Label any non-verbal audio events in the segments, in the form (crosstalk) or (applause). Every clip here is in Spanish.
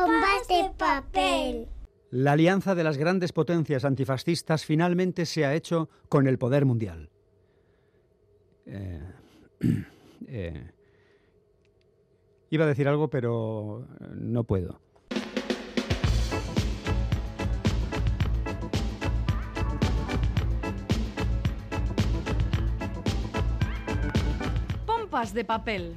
Bombas de papel. La alianza de las grandes potencias antifascistas finalmente se ha hecho con el poder mundial. Eh, (clears throat) eh, iba a decir algo, pero no puedo. Pompas de papel.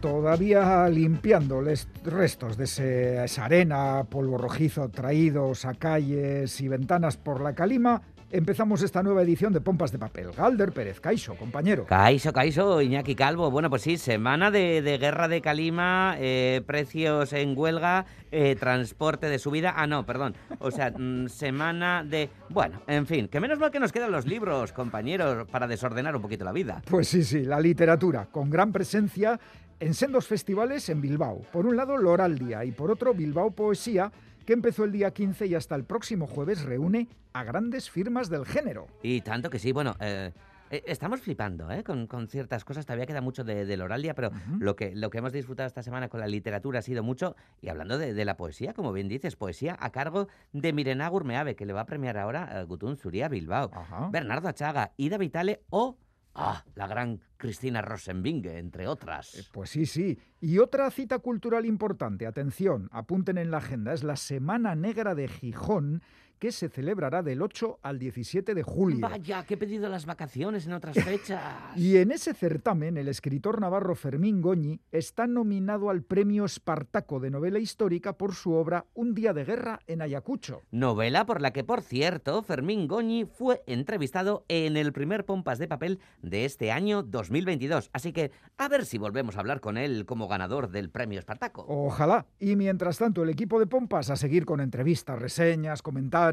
Todavía limpiando los restos de ese- esa arena, polvo rojizo traídos a calles y ventanas por la calima, empezamos esta nueva edición de Pompas de Papel. Galder Pérez Caixo, compañero. Caiso, Caiso, Iñaki Calvo. Bueno, pues sí, semana de, de guerra de Calima, eh, precios en huelga, eh, transporte de subida. Ah, no, perdón. O sea, (laughs) mm, semana de. Bueno, en fin, que menos mal que nos quedan los libros, compañeros, para desordenar un poquito la vida. Pues sí, sí, la literatura, con gran presencia en sendos festivales en Bilbao. Por un lado, Loraldia y por otro, Bilbao Poesía, que empezó el día 15 y hasta el próximo jueves reúne a grandes firmas del género. Y tanto que sí, bueno. eh, eh, Estamos flipando ¿eh? con, con ciertas cosas, todavía queda mucho de, de Loraldia, pero lo, que, lo que hemos disfrutado esta semana con la literatura ha sido mucho. Y hablando de, de la poesía, como bien dices, poesía a cargo de Mirena Gurmeave, que le va a premiar ahora a Gutún Suría Bilbao. Bernardo Achaga, Ida Vitale o ah, la gran Cristina Rosenbinge, entre Eh, otras. Pues sí, sí. Y otra cita cultural importante, atención, apunten en la agenda, es la Semana Negra de Gijón, que se celebrará del 8 al 17 de julio. Vaya, que he pedido las vacaciones en otras (laughs) fechas. Y en ese certamen, el escritor navarro Fermín Goñi está nominado al premio Espartaco de novela histórica por su obra Un día de guerra en Ayacucho. Novela por la que, por cierto, Fermín Goñi fue entrevistado en el primer Pompas de Papel de este año 2022. Así que a ver si volvemos a hablar con él como ganador del premio Espartaco. Ojalá. Y mientras tanto, el equipo de Pompas a seguir con entrevistas, reseñas, comentarios.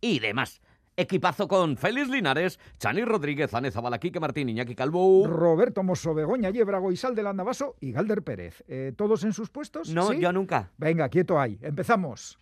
Y demás. Equipazo con Félix Linares, Chani Rodríguez, Ane Zabala, Quique Martín, Iñaki Calvo. Roberto Mosso, Begoña Yebrago, Isal del Andabaso y Galder Pérez. Eh, ¿Todos en sus puestos? No, ¿Sí? yo nunca. Venga, quieto ahí. Empezamos.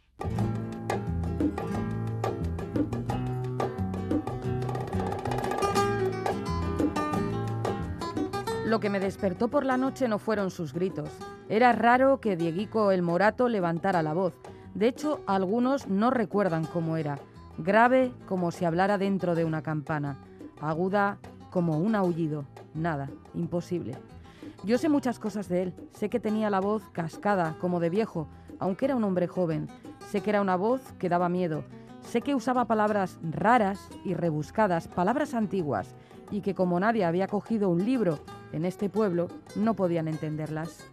Lo que me despertó por la noche no fueron sus gritos. Era raro que Dieguico el Morato levantara la voz. De hecho, algunos no recuerdan cómo era. Grave como si hablara dentro de una campana. Aguda como un aullido. Nada, imposible. Yo sé muchas cosas de él. Sé que tenía la voz cascada, como de viejo, aunque era un hombre joven. Sé que era una voz que daba miedo. Sé que usaba palabras raras y rebuscadas, palabras antiguas, y que como nadie había cogido un libro en este pueblo, no podían entenderlas.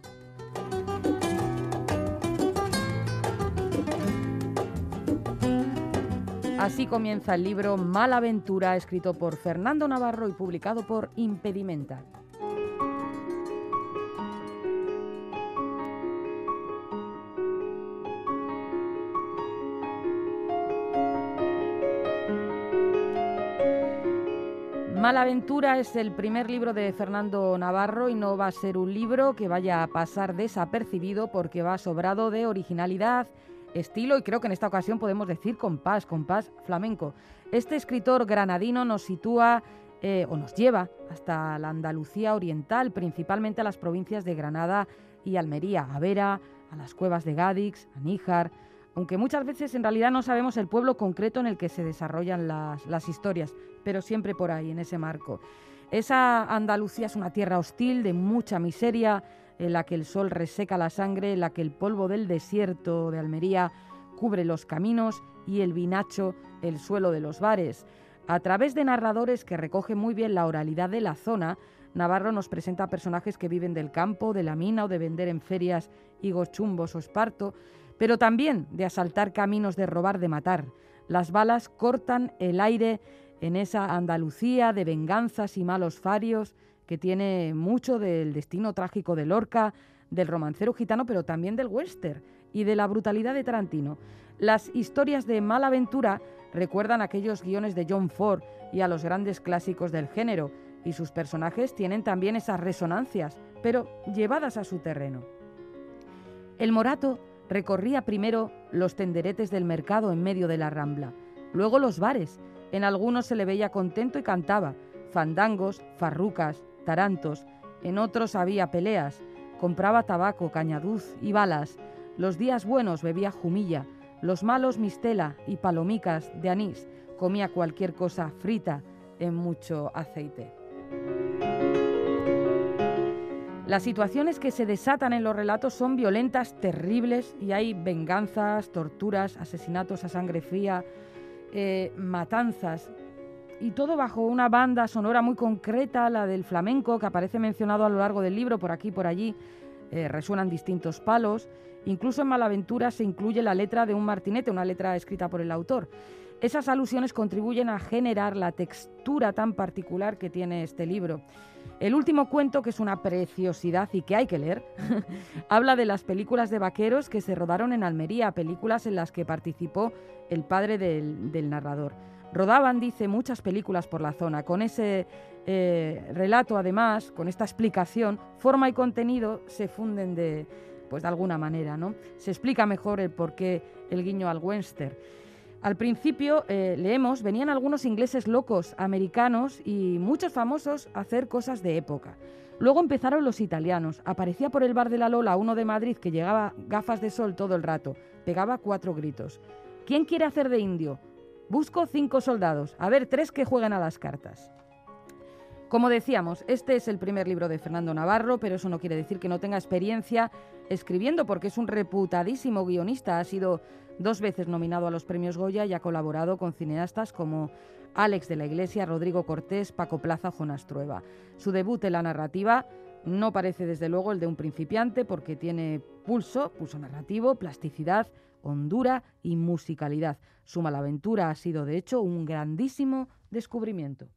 Así comienza el libro Malaventura, escrito por Fernando Navarro y publicado por Impedimenta. Malaventura es el primer libro de Fernando Navarro y no va a ser un libro que vaya a pasar desapercibido porque va sobrado de originalidad, estilo y creo que en esta ocasión podemos decir compás, compás flamenco. Este escritor granadino nos sitúa eh, o nos lleva hasta la Andalucía oriental, principalmente a las provincias de Granada y Almería, a Vera, a las cuevas de Gadix, a Níjar, aunque muchas veces en realidad no sabemos el pueblo concreto en el que se desarrollan las, las historias, pero siempre por ahí, en ese marco. Esa Andalucía es una tierra hostil, de mucha miseria, en la que el sol reseca la sangre, en la que el polvo del desierto de Almería cubre los caminos y el vinacho el suelo de los bares. A través de narradores que recogen muy bien la oralidad de la zona, Navarro nos presenta personajes que viven del campo, de la mina o de vender en ferias higos chumbos o esparto, pero también de asaltar caminos, de robar, de matar. Las balas cortan el aire en esa Andalucía de venganzas y malos farios que tiene mucho del destino trágico de Lorca, del romancero gitano, pero también del western y de la brutalidad de Tarantino. Las historias de Malaventura recuerdan aquellos guiones de John Ford y a los grandes clásicos del género, y sus personajes tienen también esas resonancias, pero llevadas a su terreno. El Morato recorría primero los tenderetes del mercado en medio de la rambla, luego los bares. En algunos se le veía contento y cantaba, fandangos, farrucas, tarantos, En otros había peleas. Compraba tabaco, cañaduz y balas. Los días buenos bebía jumilla, los malos mistela y palomicas de anís. Comía cualquier cosa frita en mucho aceite. Las situaciones que se desatan en los relatos son violentas, terribles, y hay venganzas, torturas, asesinatos a sangre fría, eh, matanzas, y todo bajo una banda sonora muy concreta, la del flamenco, que aparece mencionado a lo largo del libro, por aquí y por allí, eh, resuenan distintos palos. Incluso en Malaventura se incluye la letra de un martinete, una letra escrita por el autor. Esas alusiones contribuyen a generar la textura tan particular que tiene este libro. El último cuento, que es una preciosidad y que hay que leer, (laughs) habla de las películas de vaqueros que se rodaron en Almería, películas en las que participó el padre del, narrador. Rodaban, dice, muchas películas por la zona. Con ese eh, relato, además, con esta explicación, forma y contenido se funden de, pues de alguna manera, ¿no? Se explica mejor el por qué el guiño al western. Al principio, eh, leemos, venían algunos ingleses locos, americanos y muchos famosos a hacer cosas de época. Luego empezaron los italianos. Aparecía por el bar de la Lola uno de Madrid que llegaba gafas de sol todo el rato. Pegaba cuatro gritos. ¿Quién quiere hacer de indio? Busco cinco soldados. A ver, tres que jueguen a las cartas. Como decíamos, este es el primer libro de Fernando Navarro, pero eso no quiere decir que no tenga experiencia escribiendo, porque es un reputadísimo guionista. Ha sido dos veces nominado a los premios Goya y ha colaborado con cineastas como Alex de la Iglesia, Rodrigo Cortés, Paco Plaza, Jonas Trueba. Su debut en la narrativa no parece desde luego el de un principiante porque tiene pulso, pulso narrativo, plasticidad, hondura y musicalidad. Su malaventura ha sido de hecho un grandísimo descubrimiento.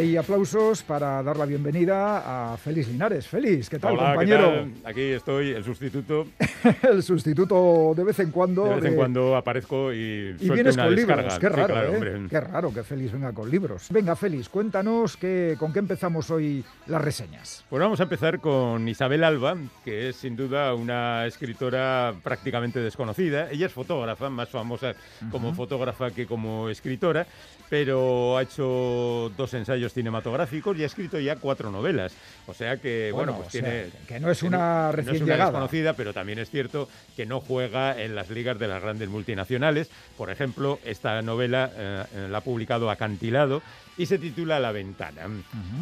Y aplausos para dar la bienvenida a Félix Linares. Félix, ¿qué tal, compañero? Aquí estoy, el sustituto. (laughs) el sustituto de vez en cuando. De vez en cuando aparezco y, y vienes con libros. Qué raro, ¿eh? Qué raro que Félix venga con libros. Venga, Félix, cuéntanos qué, con qué empezamos hoy las reseñas. Pues vamos a empezar con Isabel Alba, que es sin duda una escritora prácticamente desconocida. Ella es fotógrafa, más famosa como fotógrafa que como escritora, pero ha hecho dos ensayos cinematográficos y ha escrito ya cuatro novelas. O sea que, bueno, pues tiene... Que no es una recién no desconocida, pero también es cierto que no juega en las ligas de las grandes multinacionales. Por ejemplo, esta novela eh, la ha publicado Acantilado y se titula La Ventana.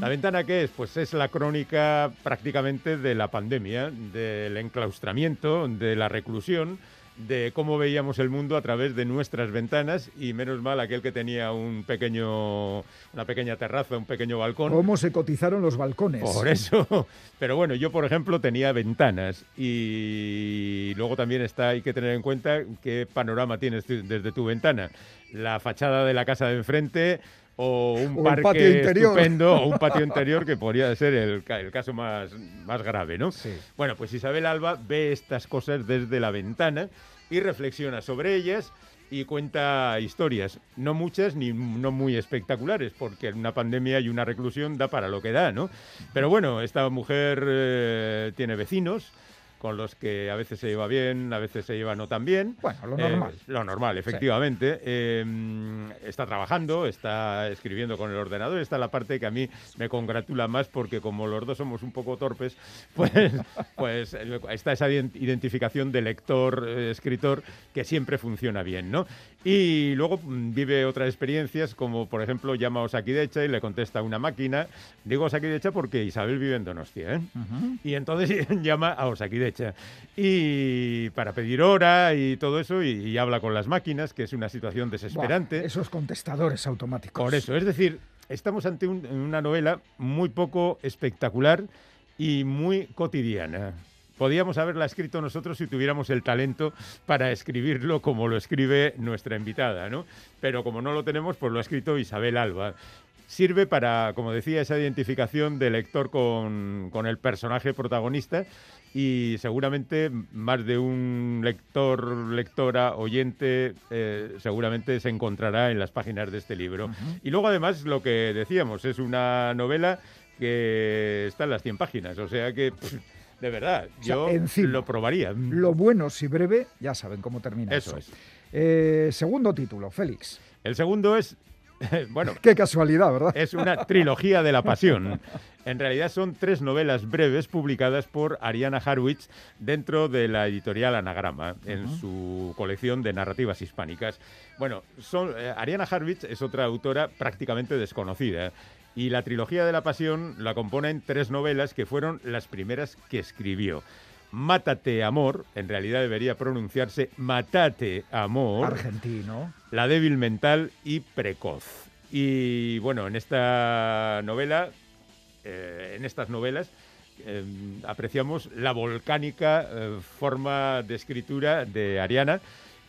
¿La Ventana qué es? Pues es la crónica prácticamente de la pandemia, del enclaustramiento, de la reclusión de cómo veíamos el mundo a través de nuestras ventanas y menos mal aquel que tenía un pequeño, una pequeña terraza, un pequeño balcón. ¿Cómo se cotizaron los balcones? Por eso. (laughs) Pero bueno, yo por ejemplo tenía ventanas y luego también está, hay que tener en cuenta qué panorama tienes desde tu ventana. La fachada de la casa de enfrente, (laughs) o un parque estupendo o un patio (laughs) interior que podría ser el, el caso más, más grave, ¿no? Bueno, pues Isabel Alba ve estas cosas desde la ventana y reflexiona sobre ellas y cuenta historias, no muchas ni no muy espectaculares, porque una pandemia y una reclusión da para lo que da, ¿no? Pero bueno, esta mujer eh, tiene vecinos, con los que a veces se lleva bien, a veces se lleva no tan bien. Bueno, lo normal. Eh, lo normal, efectivamente. Em, está trabajando, está escribiendo con el ordenador. Esta es la parte que a mí me congratula más porque como los dos somos un poco torpes, (laughs) pues, pues está esa identificación de lector-escritor que siempre funciona bien, ¿no? Y luego mm, vive otras experiencias, como por ejemplo llama a Osakidecha y le contesta una máquina. Digo Osakidecha porque Isabel vive en Donostia, ¿eh? Y entonces (laughs) llama a Osakidecha. Y para pedir hora y todo eso, y, habla con las máquinas, que es una situación desesperante. esos contestadores automáticos. Por eso, es decir, estamos ante una novela muy poco espectacular y muy cotidiana. Podíamos haberla escrito nosotros si tuviéramos el talento para escribirlo como lo escribe nuestra invitada, ¿no? Pero como no lo tenemos, pues lo ha escrito Isabel Alba sirve para, como decía, esa identificación del lector con, el personaje protagonista y seguramente más de un lector, lectora, oyente, eh, seguramente se encontrará en las páginas de este libro. Y luego además lo que decíamos, es una novela que está en las 100 páginas. O sea que, pff, de verdad, O sea, yo lo probaría. Lo bueno, si breve, ya saben cómo termina eso. Eso es. Eh, segundo título, Félix. El segundo es, (laughs) bueno, Qué casualidad, ¿verdad? es una trilogía de la pasión. En realidad son tres novelas breves publicadas por Ariana Harwitz dentro de la editorial Anagrama en su colección de narrativas hispánicas. Bueno, son, eh, Ariana Harwitz es otra autora prácticamente desconocida. Y la trilogía de la pasión la componen tres novelas que fueron las primeras que escribió. Mátate, amor, en realidad debería pronunciarse Matate, amor. Argentino. La débil mental y precoz. Y bueno, en esta novela, eh, en estas novelas, eh, apreciamos la volcánica eh, forma de escritura de Ariana,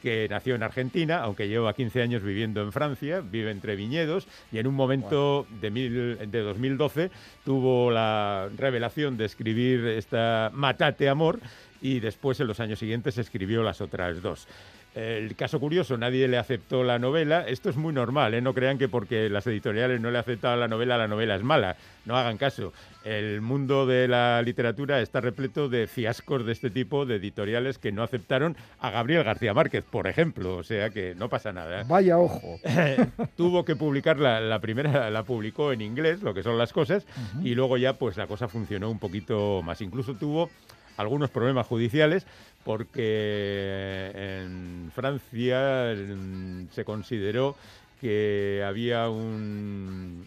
que nació en Argentina, aunque lleva 15 años viviendo en Francia, vive entre viñedos y en un momento de, mil- de 2012 tuvo la revelación de escribir esta Matate Amor y después en los años siguientes escribió las otras dos. El caso curioso, nadie le aceptó la novela. Esto es muy normal, ¿eh? no crean que porque las editoriales no le aceptaban la novela, la novela es mala. No hagan caso. El mundo de la literatura está repleto de fiascos de este tipo, de editoriales que no aceptaron a Gabriel García Márquez, por ejemplo. O sea que no pasa nada. (laughs) Vaya ojo. (laughs) Tuvo que publicar la, la primera, la publicó en inglés, lo que son las cosas, y luego ya pues la cosa funcionó un poquito más. Incluso tuvo algunos problemas judiciales porque en Francia se consideró que había un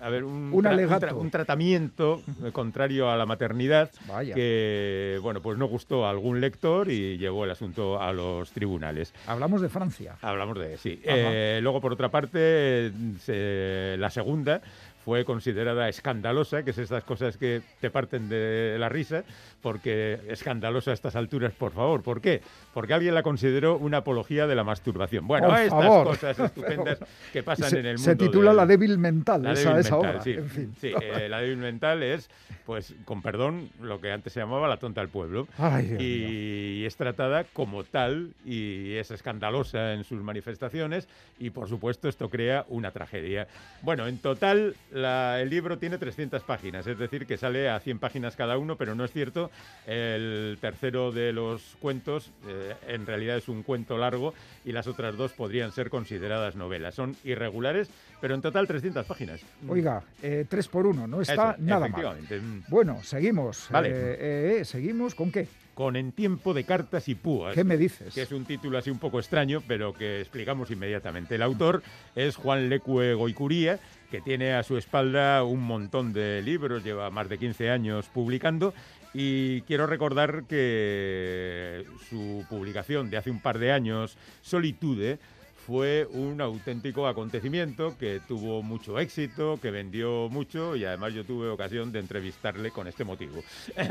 a ver, un, Un tra- un tratamiento (laughs) contrario a la maternidad Vaya. que bueno pues no gustó a algún lector y llevó el asunto a los tribunales. Hablamos de Francia. Hablamos de sí. Eh, luego, por otra parte, se- la segunda fue considerada escandalosa, que es estas cosas que te parten de la risa, porque escandalosa a estas alturas, por favor. ¿Por qué? Porque alguien la consideró una apología de la masturbación. Bueno, Por estas favor. cosas estupendas (laughs) que pasan se, en el mundo. se titula La débil mental, la esa, débil esa mental, obra. sí. En fin. Sí, eh, la débil mental es, pues, con perdón, lo que antes se llamaba la tonta del pueblo. Ay, y es tratada como tal y es escandalosa en sus manifestaciones y, por supuesto, esto crea una tragedia. Bueno, en total, la- el libro tiene 300 páginas, es decir, que sale a 100 páginas cada uno, pero no es cierto. El tercero de los cuentos eh, en realidad es un cuento largo y las otras dos podrían ser consideradas novelas. Son irregulares, pero en total 300 páginas. Oiga, eh, tres por uno, no está Eso, nada mal. Mm. Bueno, seguimos. Vale. Eh, eh, ¿Seguimos con qué? Con En tiempo de cartas y púas. ¿Qué me dices? que es un título así un poco extraño, pero que explicamos inmediatamente. El autor es Juan Lecue Goicuría, que tiene a su espalda un montón de libros, lleva más de 15 años publicando. Y quiero recordar que su publicación de hace un par de años, Solitude, fue un auténtico acontecimiento que tuvo mucho éxito, que vendió mucho y además yo tuve ocasión de entrevistarle con este motivo. (laughs)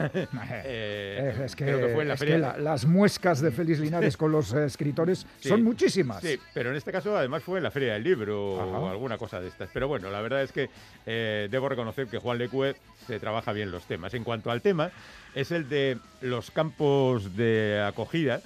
Eh, es que, creo que fue en la es que la- las muescas de Félix Linares con los eh, escritores (laughs) Sí. son muchísimas. Sí, pero en este caso además fue en la Feria del Libro o Ajá. alguna cosa de estas. Pero bueno, la verdad es que eh, debo reconocer que Juan Lecue se trabaja bien los temas. En cuanto al tema, es el de los campos de acogida,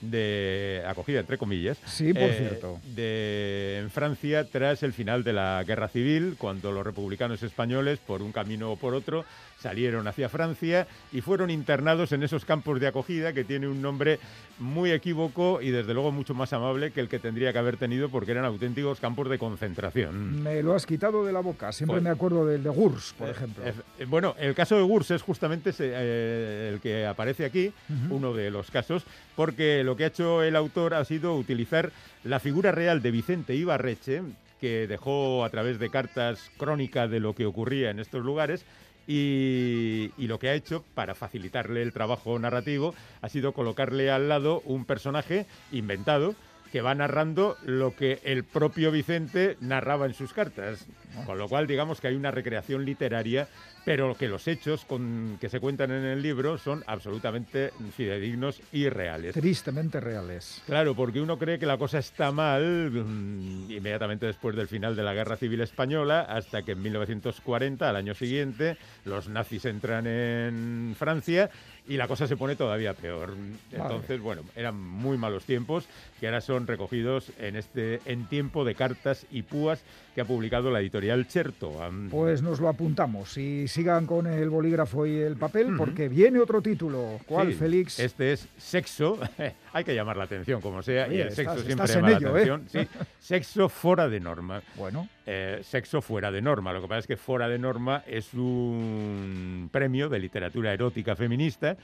de acogida entre comillas. Sí, por eh, cierto. De, en Francia, tras el final de la Guerra Civil, cuando los republicanos españoles, por un camino o por otro, salieron hacia Francia y fueron internados en esos campos de acogida que tiene un nombre muy equívoco y desde luego mucho más amable que el que tendría que haber tenido porque eran auténticos campos de concentración. Me lo has quitado de la boca. Siempre Pues- me acuerdo del de Gurs, por Eh, ejemplo. eh, eh, bueno, el caso de Gurs es justamente ese, eh, el que aparece aquí, uno de los casos, porque lo que ha hecho el autor ha sido utilizar la figura real de Vicente Ibarreche, que dejó a través de cartas crónica de lo que ocurría en estos lugares. Y, lo que ha hecho para facilitarle el trabajo narrativo ha sido colocarle al lado un personaje inventado que va narrando lo que el propio Vicente narraba en sus cartas. Con lo cual, digamos que hay una recreación literaria, pero que los hechos con, que se cuentan en el libro son absolutamente fidedignos y reales. Tristemente reales. Claro, porque uno cree que la cosa está mal mm, inmediatamente después del final de la Guerra Civil Española, hasta que en 1940, al año siguiente, los nazis entran en Francia y la cosa se pone todavía peor. Entonces, bueno, eran muy malos tiempos que ahora son recogidos en este En tiempo de cartas y púas, que ha publicado la editorial Cherto. Pues nos lo apuntamos y sigan con el bolígrafo y el papel porque viene otro título. ¿Cuál, Félix? Este es Sexo. (laughs) Hay que llamar la atención como sea y el sexo siempre llama la ¿eh? atención. Sí, (laughs) sexo fuera de norma. Bueno. Eh, sexo fuera de norma. Lo que pasa es que fuera de norma es un premio de literatura erótica feminista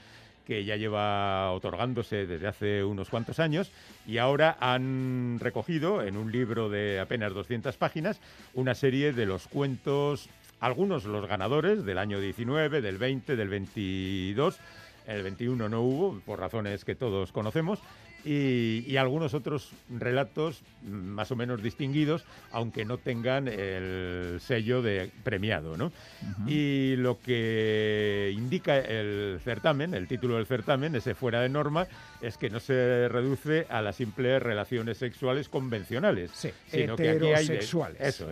que ya lleva otorgándose desde hace unos cuantos años y ahora han recogido en un libro de apenas 200 páginas una serie de los cuentos, algunos los ganadores del año 19, del 20, del 22, el 21 no hubo, por razones que todos conocemos, y, algunos otros relatos más o menos distinguidos, aunque no tengan el sello de premiado. ¿no? Y lo que indica el certamen, el título del certamen, ese fuera de norma, es que no se reduce a las simples relaciones sexuales convencionales, sino que aquí hay eso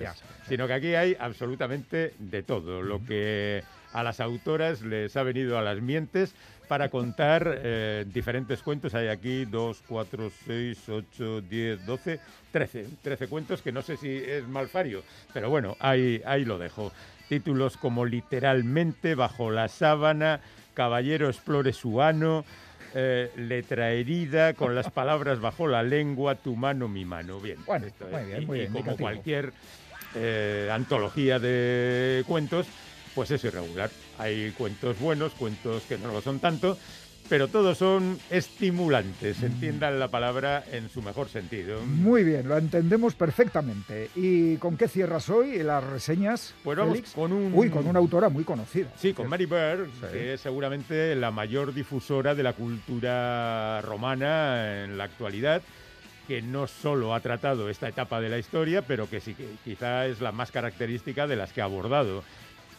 sino que aquí hay absolutamente de todo, lo que a las autoras les ha venido a las mientes para contar eh, diferentes cuentos. Hay aquí 2, 4, 6, 8, 10, 12, 13. 13 cuentos que no sé si es malfario, pero bueno, ahí, ahí lo dejo. Títulos como Literalmente, Bajo la sábana, Caballero explore su ano, eh, letra herida, con las palabras bajo la lengua, tu mano, mi mano. Bien, bueno, muy bien, muy bien. como cualquier eh, antología de cuentos, pues es irregular. Hay cuentos buenos, cuentos que no lo son tanto, pero todos son estimulantes, mm. entiendan la palabra en su mejor sentido. Muy bien, lo entendemos perfectamente. ¿Y con qué cierras hoy las reseñas? Pues vamos con un... Uy, con una autora muy conocida. Sí, con Mary Bird, que es seguramente la mayor difusora de la cultura romana en la actualidad que no solo ha tratado esta etapa de la historia, pero que sí que quizá es la más característica de las que ha abordado.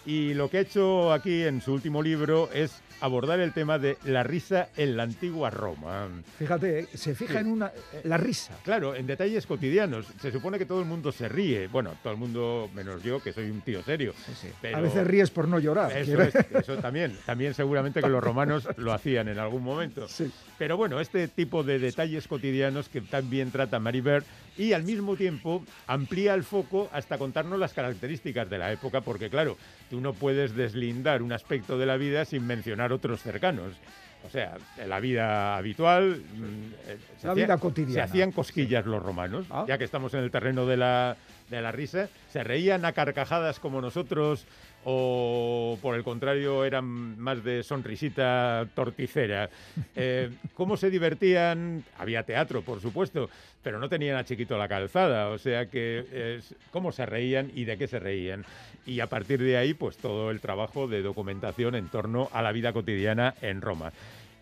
Y lo que ha hecho aquí en su último libro es abordar el tema de la risa en la antigua Roma. Fíjate, eh, se fija en una la risa. Claro, en detalles cotidianos. Se supone que todo el mundo se ríe. Bueno, todo el mundo menos yo, que soy un tío serio. A veces ríes por no llorar. Eso, eso también. También seguramente que los romanos lo hacían en algún momento. Pero bueno, este tipo de detalles cotidianos que también trata Maribert y al mismo tiempo amplía el foco hasta contarnos las características de la época, porque claro, tú no puedes deslindar un aspecto de la vida sin mencionar otros cercanos. O sea, la vida habitual. Mm, eh, la vida cotidiana. Se hacían cosquillas los romanos, ah. ya que estamos en el terreno de la, de la risa. Se reían a carcajadas como nosotros, o por el contrario eran más de sonrisita torticera. (laughs) Eh, ¿Cómo se divertían? Había teatro, por supuesto, pero no tenían a chiquito la calzada, o sea que cómo se reían y de qué se reían. Y a partir de ahí, pues todo el trabajo de documentación en torno a la vida cotidiana en Roma.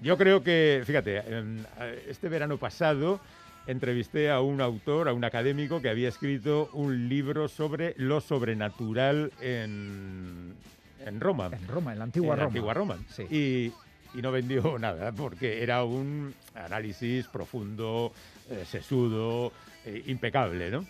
Yo creo que, fíjate, este verano pasado entrevisté a un autor, a un académico que había escrito un libro sobre lo sobrenatural en, en Roma. En Roma, en la antigua Roma. antigua Roma. Sí. Y, no vendió (laughs) nada porque era un análisis profundo, eh, sesudo, eh, impecable, ¿no?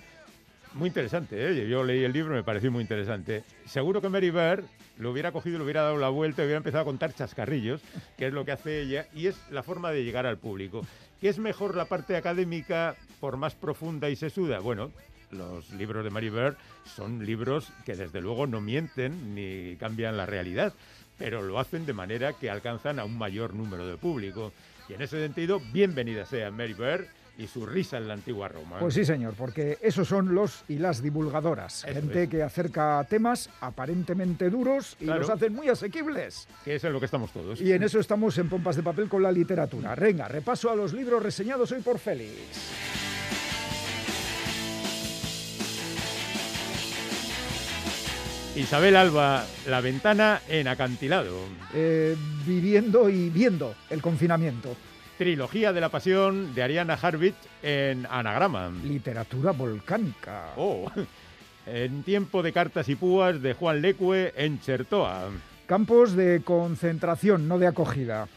Muy interesante, ¿eh? yo leí el libro, me pareció muy interesante. Seguro que Mary Bear lo hubiera cogido, le hubiera dado la vuelta y hubiera empezado a contar chascarrillos, que es lo que hace ella, y es la forma de llegar al público. ¿Qué es mejor la parte académica por más profunda y sesuda? Bueno, los libros de Mary Bear son libros que desde luego no mienten ni cambian la realidad, pero lo hacen de manera que alcanzan a un mayor número de público. Y en ese sentido, bienvenida sea Mary Bear y su risa en la antigua Roma. Pues sí, señor, porque esos son los y las divulgadoras. gente que acerca temas aparentemente duros y los hacen muy asequibles. Que es en lo que estamos todos. Y en eso estamos en Pompas de Papel con la literatura. Venga, repaso a los libros reseñados hoy por Félix. Isabel Alba, La ventana en acantilado. Eh, viviendo y viendo el confinamiento. Trilogía de la Pasión de Ariana Harvich en anagrama. Literatura volcánica. Oh. (laughs) En Tiempo de Cartas y Púas de Juan Lecue en Chertoa. Campos de concentración, no de acogida.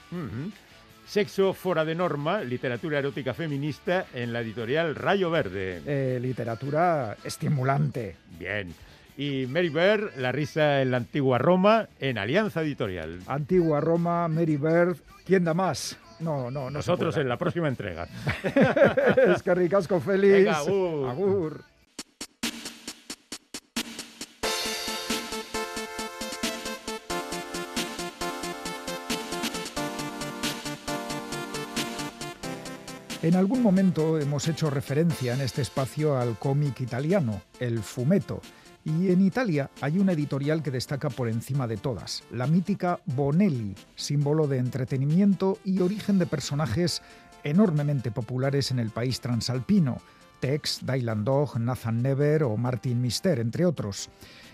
Sexo fuera de norma, literatura erótica feminista en la editorial Rayo Verde. Eh, literatura estimulante. Bien. Y Mary Bird, La risa en la antigua Roma, en Alianza Editorial. Antigua Roma, Mary Bird, ¿quién da más? No, no, no Nosotros en la próxima entrega. (laughs) es que ricasco, Félix. Venga, agur. agur. En algún momento hemos hecho referencia en este espacio al cómic italiano, el fumetto y en Italia hay una editorial que destaca por encima de todas, la mítica Bonelli, símbolo de entretenimiento y origen de personajes enormemente populares en el país transalpino, Tex, Dylan Dog, Nathan Never o Martin Mister, entre otros.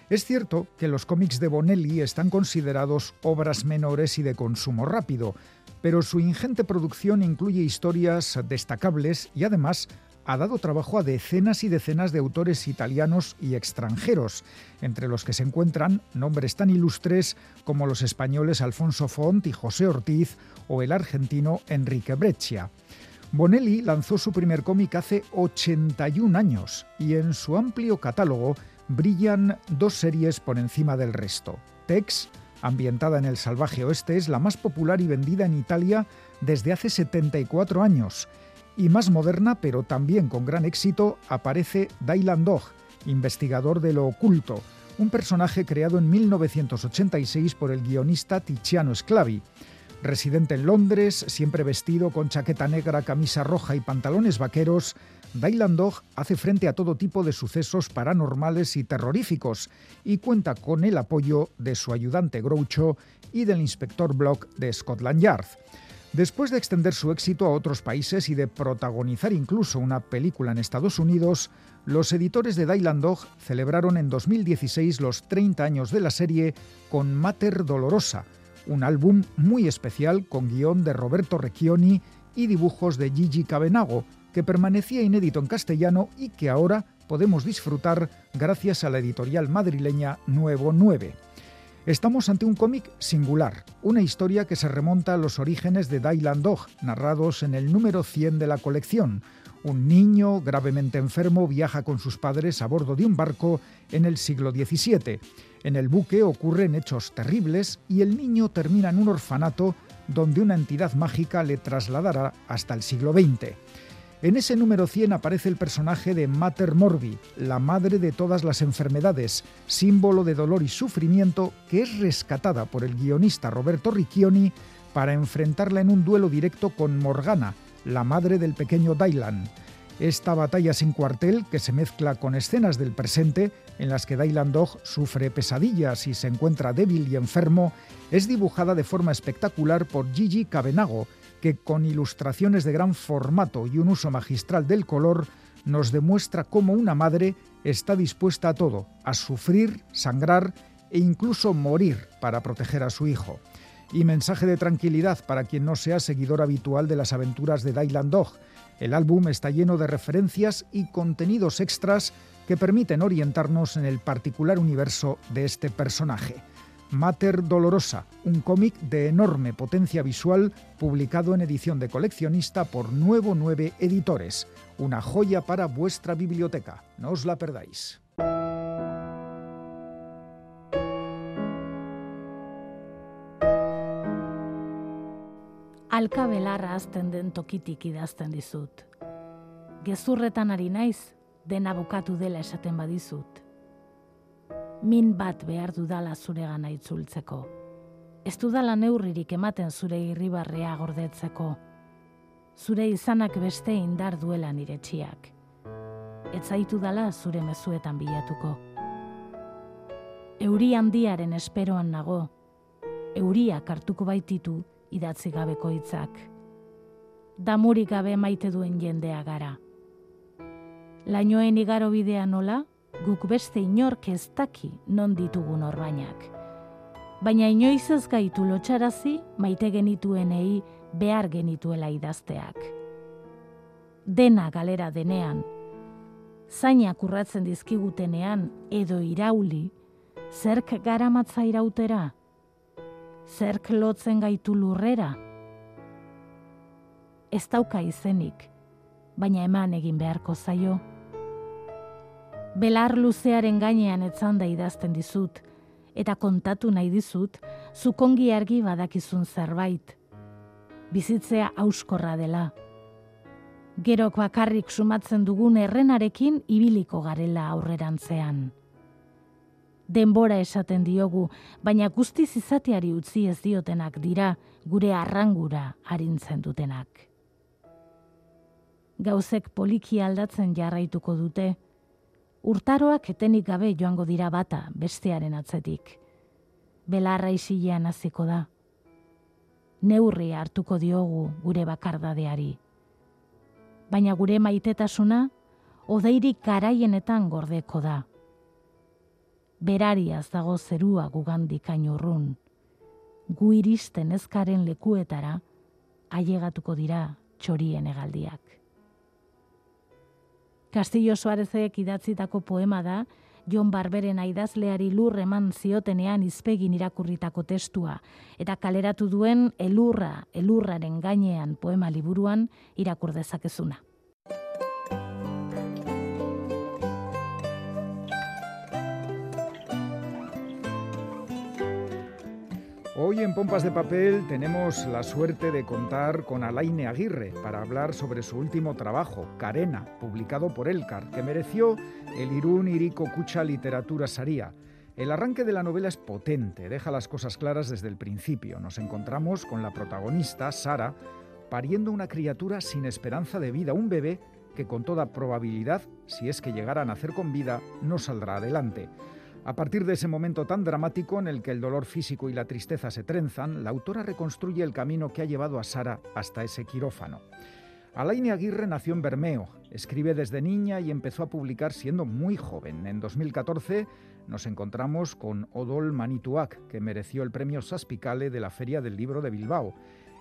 Es cierto que los cómics de Bonelli están considerados obras menores y de consumo rápido, pero su ingente producción incluye historias destacables y además ha dado trabajo a decenas y decenas de autores italianos y extranjeros, entre los que se encuentran nombres tan ilustres como los españoles Alfonso Font y José Ortiz o el argentino Enrique Breccia. Bonelli lanzó su primer cómic hace 81 años y en su amplio catálogo brillan dos series por encima del resto. Tex, ambientada en el salvaje oeste, es la más popular y vendida en Italia desde hace 74 años. Y más moderna, pero también con gran éxito, aparece Dylan Dog, investigador de lo oculto, un personaje creado en 1986 por el guionista Tiziano Sclavi. Residente en Londres, siempre vestido con chaqueta negra, camisa roja y pantalones vaqueros, Dylan Dog hace frente a todo tipo de sucesos paranormales y terroríficos y cuenta con el apoyo de su ayudante Groucho y del inspector Block de Scotland Yard. Después de extender su éxito a otros países y de protagonizar incluso una película en Estados Unidos, los editores de Dylan Dog celebraron en 2016 los 30 años de la serie con Mater Dolorosa, un álbum muy especial con guion de Roberto Recchioni y dibujos de Gigi Cabenago, que permanecía inédito en castellano y que ahora podemos disfrutar gracias a la editorial madrileña Nuevo 9. Estamos ante un cómic singular, una historia que se remonta a los orígenes de Dylan Dog, narrados en el número 100 de la colección. Un niño gravemente enfermo viaja con sus padres a bordo de un barco en el siglo XVII en el buque ocurren hechos terribles y el niño termina en un orfanato donde una entidad mágica le trasladará hasta el siglo XX. En ese número 100 aparece el personaje de Mater Morbi, la madre de todas las enfermedades, símbolo de dolor y sufrimiento que es rescatada por el guionista Roberto Riccioni para enfrentarla en un duelo directo con Morgana, la madre del pequeño Dylan. Esta batalla sin cuartel, que se mezcla con escenas del presente, en las que Dylan Dog sufre pesadillas y se encuentra débil y enfermo, es dibujada de forma espectacular por Gigi Cabenago, que con ilustraciones de gran formato y un uso magistral del color, nos demuestra cómo una madre está dispuesta a todo, a sufrir, sangrar e incluso morir para proteger a su hijo. Y mensaje de tranquilidad para quien no sea seguidor habitual de las aventuras de Dylan Dog, el álbum está lleno de referencias y contenidos extras que permiten orientarnos en el particular universo de este personaje. Mater Dolorosa, un cómic de enorme potencia visual publicado en edición de coleccionista por Nuevo 9 Editores. Una joya para vuestra biblioteca. No os la perdáis. alkabelarra azten den tokitik idazten dizut. Gezurretan ari naiz, dena bukatu dela esaten badizut. Min bat behar dudala zure gana itzultzeko. Ez dudala neurririk ematen zure irribarrea gordetzeko. Zure izanak beste indar duela nire txiak. Ez zaitu dala zure mezuetan bilatuko. Euri handiaren esperoan nago. Euriak hartuko baititu idatzi gabeko hitzak. Damurik gabe maite duen jendea gara. Lainoen igaro bidea nola, guk beste inork ez daki non ditugun orbainak. Baina inoiz ez gaitu lotxarazi maite genituenei behar genituela idazteak. Dena galera denean, zainak urratzen dizkigutenean edo irauli, zerk garamatza irautera? zerk lotzen gaitu lurrera? Ez dauka izenik, baina eman egin beharko zaio. Belar luzearen gainean etzanda idazten dizut, eta kontatu nahi dizut, zukongi argi badakizun zerbait. Bizitzea auskorra dela. Gerok bakarrik sumatzen dugun errenarekin ibiliko garela aurrerantzean denbora esaten diogu, baina guztiz izateari utzi ez diotenak dira gure arrangura harintzen dutenak. gauzek poliki aldatzen jarraituko dute. Urtaroak etenik gabe joango dira bata bestearen atzetik. Belarra isilean hasiko da. Neurri hartuko diogu gure bakardadeari. Baina gure maitetasuna, odeirik garaienetan gordeko da. Berariaz dago zerua gugandik ainurrun. Gu iristen ezkaren lekuetara, ailegatuko dira txorien egaldiak. Castillo Suarezek idatzitako poema da, Jon Barberen aidazleari lur eman ziotenean izpegin irakurritako testua, eta kaleratu duen elurra, elurraren gainean poema liburuan irakur dezakezuna. Hoy en Pompas de Papel tenemos la suerte de contar con Alaine Aguirre para hablar sobre su último trabajo, Carena, publicado por Elcar, que mereció el Irún Irico Cucha Literatura Saría. El arranque de la novela es potente, deja las cosas claras desde el principio. Nos encontramos con la protagonista, Sara, pariendo una criatura sin esperanza de vida, un bebé que con toda probabilidad, si es que llegara a nacer con vida, no saldrá adelante. A partir de ese momento tan dramático en el que el dolor físico y la tristeza se trenzan, la autora reconstruye el camino que ha llevado a Sara hasta ese quirófano. Alaine Aguirre nació en Bermeo, escribe desde niña y empezó a publicar siendo muy joven. En 2014 nos encontramos con Odol Manituac, que mereció el premio Saspicale de la Feria del Libro de Bilbao.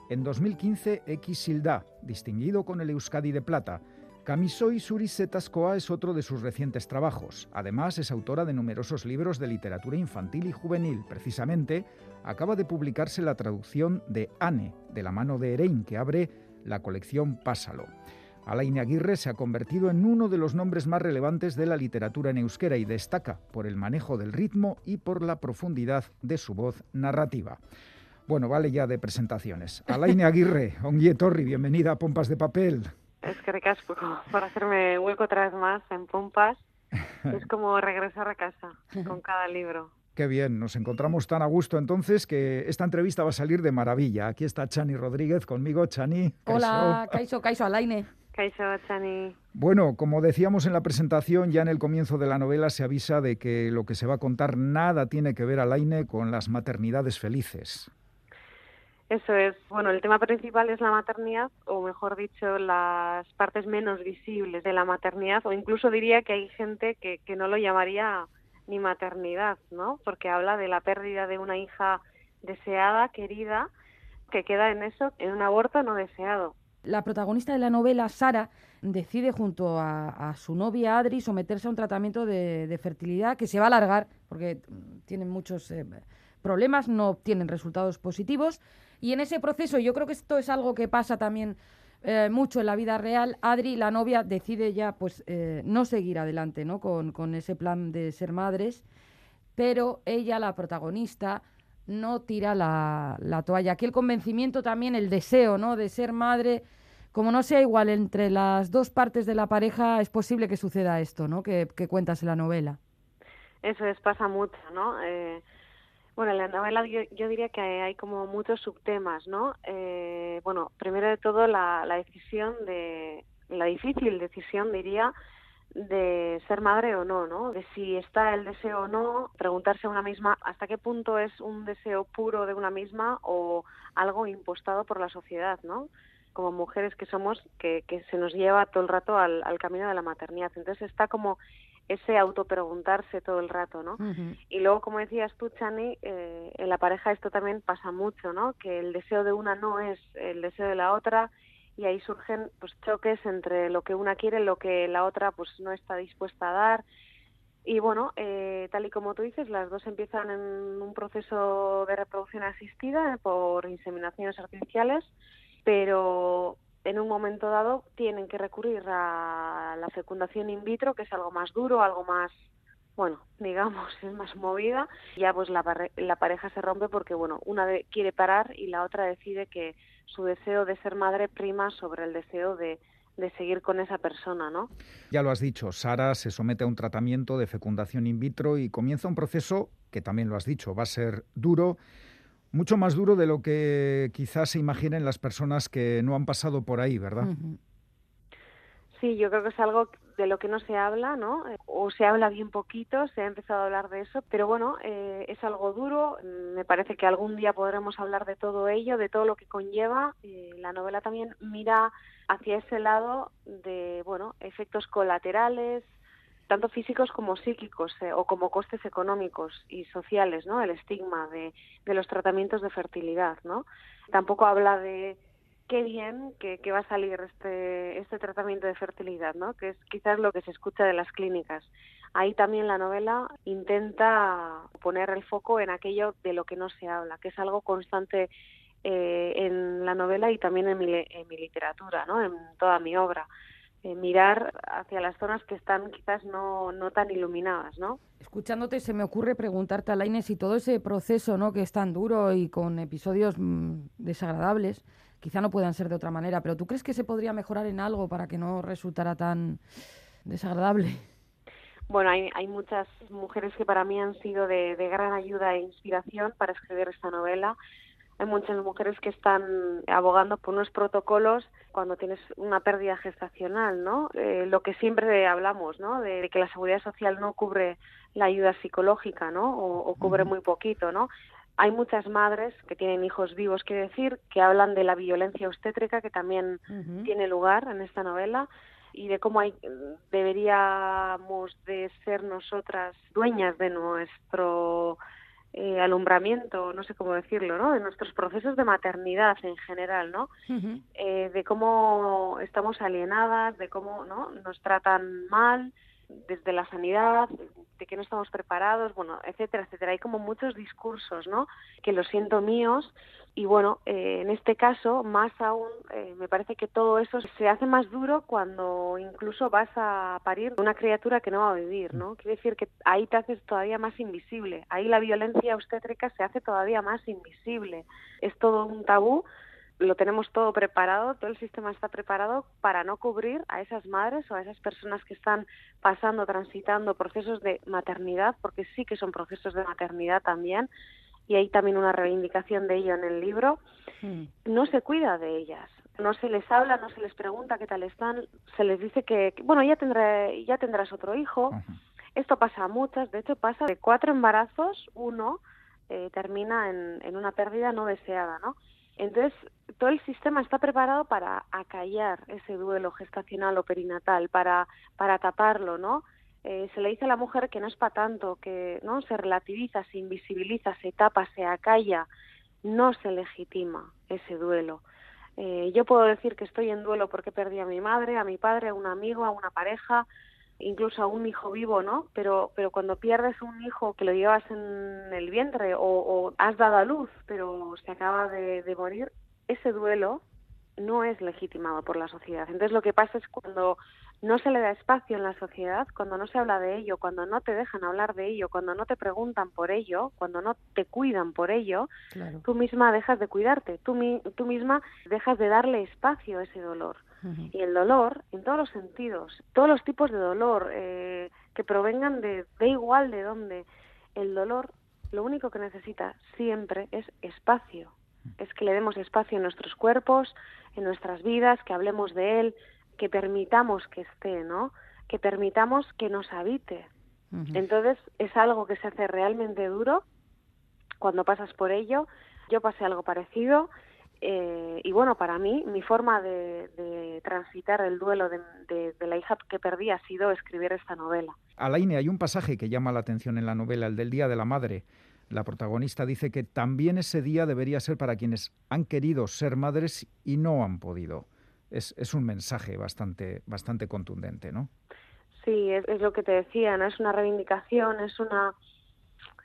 En 2015, X Silda, distinguido con el Euskadi de Plata. Camisoi Suri Setascoa es otro de sus recientes trabajos. Además, es autora de numerosos libros de literatura infantil y juvenil. Precisamente, acaba de publicarse la traducción de Anne, de la mano de Erein, que abre la colección Pásalo. Alain Aguirre se ha convertido en uno de los nombres más relevantes de la literatura en euskera y destaca por el manejo del ritmo y por la profundidad de su voz narrativa. Bueno, vale ya de presentaciones. Alain (laughs) Aguirre, Torri, bienvenida a Pompas de Papel. Es que ricasco (laughs) por hacerme hueco otra vez más en Pompas. (laughs) Es como regresar a casa con cada libro. Qué bien, nos encontramos tan a gusto entonces que esta entrevista va a salir de maravilla. Aquí está Chani Rodríguez conmigo. Chani. Hola, Kaiso, Kaiso Alaine. Kaiso, Chani. Bueno, como decíamos en la presentación, ya en el comienzo de la novela se avisa de que lo que se va a contar nada tiene que ver, Alaine, con las maternidades felices. Eso es. Bueno, el tema principal es la maternidad, o mejor dicho, las partes menos visibles de la maternidad, o incluso diría que hay gente que, que no lo llamaría ni maternidad, ¿no? Porque habla de la pérdida de una hija deseada, querida, que queda en eso, en un aborto no deseado. La protagonista de la novela, Sara, decide junto a, su novia Adri someterse a un tratamiento de, fertilidad que se va a alargar, porque tienen muchos eh, problemas, no obtienen resultados positivos y en ese proceso, yo creo que esto es algo que pasa también eh, mucho en la vida real, Adri, la novia, decide ya pues eh, no seguir adelante ¿no? Con, con, ese plan de ser madres, pero ella, la protagonista, no tira la, la, toalla. Aquí el convencimiento también, el deseo ¿no? de ser madre, como no sea igual entre las dos partes de la pareja, es posible que suceda esto ¿no? que, que cuentas en la novela. Eso es, pasa mucho, ¿no? Eh, bueno, en la novela yo, diría que hay como muchos subtemas, ¿no? Eh, bueno, primero de todo la, decisión de, la difícil decisión, diría, de ser madre o no, ¿no? De si está el deseo o no, preguntarse a una misma hasta qué punto es un deseo puro de una misma o algo impostado por la sociedad, ¿no? Como mujeres que somos, que, que se nos lleva todo el rato al, al camino de la maternidad. Entonces está como ese autopreguntarse todo el rato, ¿no? Y luego, como decías tú, Chani, eh, en la pareja esto también pasa mucho, ¿no? Que el deseo de una no es el deseo de la otra y ahí surgen pues choques entre lo que una quiere y lo que la otra pues no está dispuesta a dar. Y bueno, eh, tal y como tú dices, las dos empiezan en un proceso de reproducción asistida por inseminaciones artificiales, pero en un momento dado tienen que recurrir a la fecundación in vitro, que es algo más duro, algo más, bueno, (laughs) digamos, es más movida. Ya pues la, pareja se rompe porque, bueno, una quiere parar y la otra decide que su deseo de ser madre prima sobre el deseo de, de seguir con esa persona, ¿no? Ya lo has dicho, Sara se somete a un tratamiento de fecundación in vitro y comienza un proceso que también lo has dicho, va a ser duro mucho más duro de lo que quizás se imaginen las personas que no han pasado por ahí, ¿verdad? Sí, yo creo que es algo de lo que no se habla, ¿no? O se habla bien poquito, se ha empezado a hablar de eso, pero bueno, eh, es algo duro. Me parece que algún día podremos hablar de todo ello, de todo lo que conlleva. Eh, la novela también mira hacia ese lado de, bueno, efectos colaterales, tanto físicos como psíquicos eh, o como costes económicos y sociales, ¿no? El estigma de, los tratamientos de fertilidad, ¿no? Tampoco habla de qué bien que, va a salir este, este tratamiento de fertilidad, ¿no? que es quizás lo que se escucha de las clínicas. Ahí también la novela intenta poner el foco en aquello de lo que no se habla, que es algo constante eh, en la novela y también en mi, en mi literatura, ¿no? en toda mi obra. Eh, mirar hacia las zonas que están quizás no, no tan iluminadas, ¿no? Escuchándote se me ocurre preguntarte, Alaine, si todo ese proceso, ¿no?, que es tan duro y con episodios mm, desagradables, quizá no puedan ser de otra manera, pero ¿tú crees que se podría mejorar en algo para que no resultara tan desagradable? Bueno, hay, hay muchas mujeres que para mí han sido de, gran ayuda e inspiración para escribir esta novela. Hay muchas mujeres que están abogando por unos protocolos cuando tienes una pérdida gestacional, ¿no? Eh, lo que siempre hablamos, ¿no? De, que la seguridad social no cubre la ayuda psicológica, ¿no? O, o cubre muy poquito, ¿no? Hay muchas madres que tienen hijos vivos, quiere decir, que hablan de la violencia obstétrica que también tiene lugar en esta novela y de cómo hay, deberíamos de ser nosotras dueñas de nuestro eh, alumbramiento, no sé cómo decirlo, ¿no? De nuestros procesos de maternidad en general, ¿no? Eh, de cómo estamos alienadas, de cómo ¿no? nos tratan mal, desde la sanidad, de que no estamos preparados, bueno, etcétera, etcétera. Hay como muchos discursos, ¿no? Que lo siento míos y bueno, eh, en este caso, más aún, eh, me parece que todo eso se hace más duro cuando incluso vas a parir una criatura que no va a vivir, ¿no? Quiere decir que ahí te haces todavía más invisible. Ahí la violencia obstétrica se hace todavía más invisible. Es todo un tabú lo tenemos todo preparado, todo el sistema está preparado para no cubrir a esas madres o a esas personas que están pasando, transitando procesos de maternidad, porque sí que son procesos de maternidad también, y hay también una reivindicación de ello en el libro. Hmm. No se cuida de ellas, no se les habla, no se les pregunta qué tal están, se les dice que, bueno, ya, tendré, ya tendrás otro hijo. Esto pasa a muchas, de hecho pasa de cuatro embarazos, uno eh, termina en, en una pérdida no deseada, ¿no? Entonces, todo el sistema está preparado para acallar ese duelo gestacional o perinatal, para, para taparlo, ¿no? Eh, se le dice a la mujer que no es para tanto, que no se relativiza, se invisibiliza, se tapa, se acalla, no se legitima ese duelo. Eh, yo puedo decir que estoy en duelo porque perdí a mi madre, a mi padre, a un amigo, a una pareja, incluso a un hijo vivo, ¿no? Pero, pero cuando pierdes un hijo que lo llevas en el vientre o, has dado a luz, pero se acaba de, de, morir, ese duelo no es legitimado por la sociedad. Entonces lo que pasa es cuando no se le da espacio en la sociedad, cuando no se habla de ello, cuando no te dejan hablar de ello, cuando no te preguntan por ello, cuando no te cuidan por ello, tú misma dejas de cuidarte, tú, tú misma dejas de darle espacio a ese dolor. Y el dolor, en todos los sentidos, todos los tipos de dolor eh, que provengan de, de igual de dónde, el dolor lo único que necesita siempre es espacio. Es que le demos espacio en nuestros cuerpos, en nuestras vidas, que hablemos de él, que permitamos que esté, ¿no? Que permitamos que nos habite. Entonces es algo que se hace realmente duro cuando pasas por ello. Yo pasé algo parecido eh, y bueno, para mí, mi forma de, transitar el duelo de, la hija que perdí ha sido escribir esta novela. Alaine, hay un pasaje que llama la atención en la novela, el del Día de la Madre. La protagonista dice que también ese día debería ser para quienes han querido ser madres y no han podido. Es, es un mensaje bastante, bastante contundente, ¿no? Sí, es, es lo que te decía, ¿no? Es una reivindicación, es una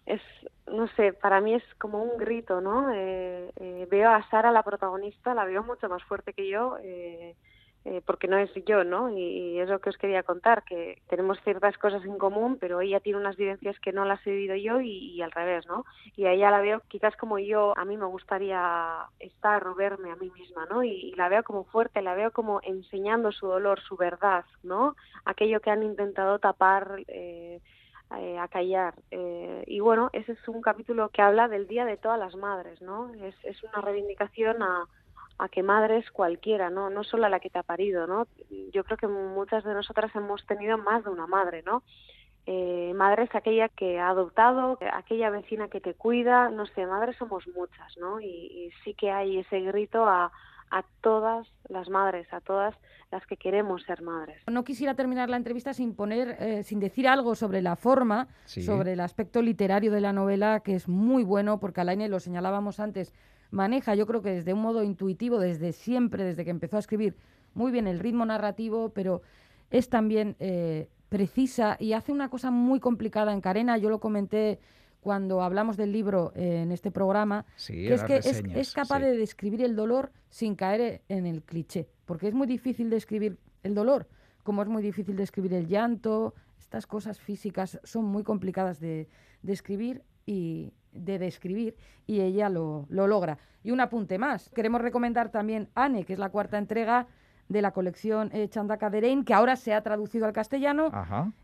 es, no sé, para mí es como un grito, ¿no? Eh, eh, veo a Sara, la protagonista, la veo mucho más fuerte que yo, eh, porque no es yo, ¿no? Y, es lo que os quería contar, que tenemos ciertas cosas en común, pero ella tiene unas vivencias que no las he vivido yo y, al revés, ¿no? Y a ella la veo quizás como yo, a mí me gustaría estar o verme a mí misma, ¿no? Y, la veo como fuerte, la veo como enseñando su dolor, su verdad, ¿no? Aquello que han intentado tapar. Eh, eh. Eh, y bueno, ese es un capítulo que habla del Día de todas las Madres, ¿no? Es, es una reivindicación a, a que madre es cualquiera, ¿no? No solo a la que te ha parido, ¿no? Yo creo que muchas de nosotras hemos tenido más de una madre, ¿no? Eh, madre es aquella que ha adoptado, aquella vecina que te cuida, no sé, madres somos muchas, ¿no? Y, sí que hay ese grito a, a todas las madres, a todas las que queremos ser madres. No quisiera terminar la entrevista sin poner, eh, sin decir algo sobre la forma, sobre el aspecto literario de la novela, que es muy bueno, porque Alaine lo señalábamos antes, maneja, yo creo que desde un modo intuitivo, desde siempre, desde que empezó a escribir, muy bien el ritmo narrativo, pero es también eh, precisa y hace una cosa muy complicada en Carena. Yo lo comenté cuando hablamos del libro eh, en este programa, que es que es, capaz de describir el dolor sin caer en el cliché, porque es muy difícil describir el dolor, como es muy difícil describir el llanto, estas cosas físicas son muy complicadas de describir y, de describir y ella lo, lo, logra. Y un apunte más. Queremos recomendar también Anne, que es la cuarta entrega de la colección eh, Chandaka de que ahora se ha traducido al castellano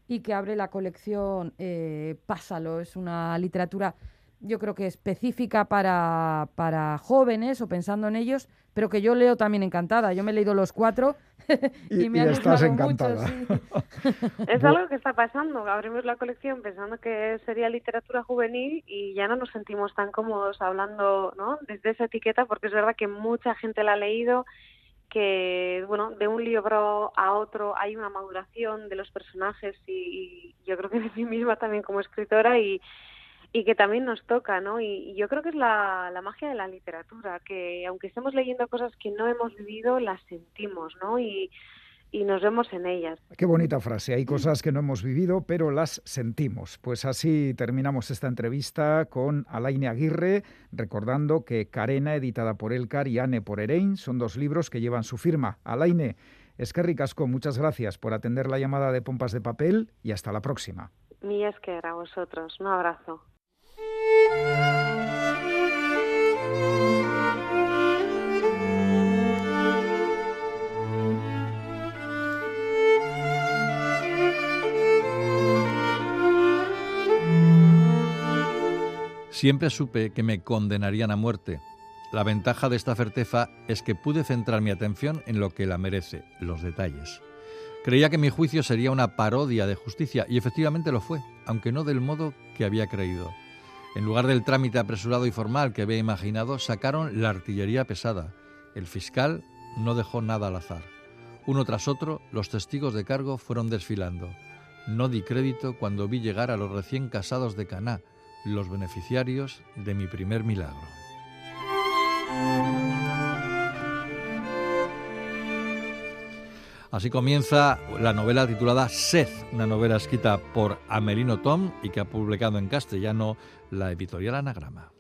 y que abre la colección eh, Pásalo. Es una literatura, yo creo que específica para, para jóvenes o pensando en ellos, pero que yo leo también encantada. Yo me he leído los cuatro y, (laughs) me han estás encantada. (laughs) es algo que está pasando. Abrimos la colección pensando que sería literatura juvenil y ya no nos sentimos tan cómodos hablando ¿no? desde esa etiqueta porque es verdad que mucha gente la ha leído que bueno de un libro a otro hay una maduración de los personajes y, yo creo que de mí misma también como escritora y, y que también nos toca, ¿no? Y, yo creo que es la, la, magia de la literatura, que aunque estemos leyendo cosas que no hemos vivido, las sentimos, ¿no? Y, y nos vemos en ellas. Qué bonita frase. Hay cosas que no hemos vivido, pero las sentimos. Pues así terminamos esta entrevista con Alaine Aguirre, recordando que Carena, editada por Elcar, y Anne por Erein, son dos libros que llevan su firma. Alaine, Esquerri Casco, muchas gracias por atender la llamada de Pompas de Papel y hasta la próxima. Mi Esquer, a vosotros. Un abrazo. Siempre supe que me condenarían a muerte. La ventaja de esta certeza es que pude centrar mi atención en lo que la merece, los detalles. Creía que mi juicio sería una parodia de justicia y efectivamente lo fue, aunque no del modo que había creído. En lugar del trámite apresurado y formal que había imaginado, sacaron la artillería pesada. El fiscal no dejó nada al azar. Uno tras otro, los testigos de cargo fueron desfilando. No di crédito cuando vi llegar a los recién casados de Caná, los beneficiarios de mi primer milagro. Así comienza la novela titulada Sed, una novela escrita por Amelino Tom y que ha publicado en castellano la editorial Anagrama.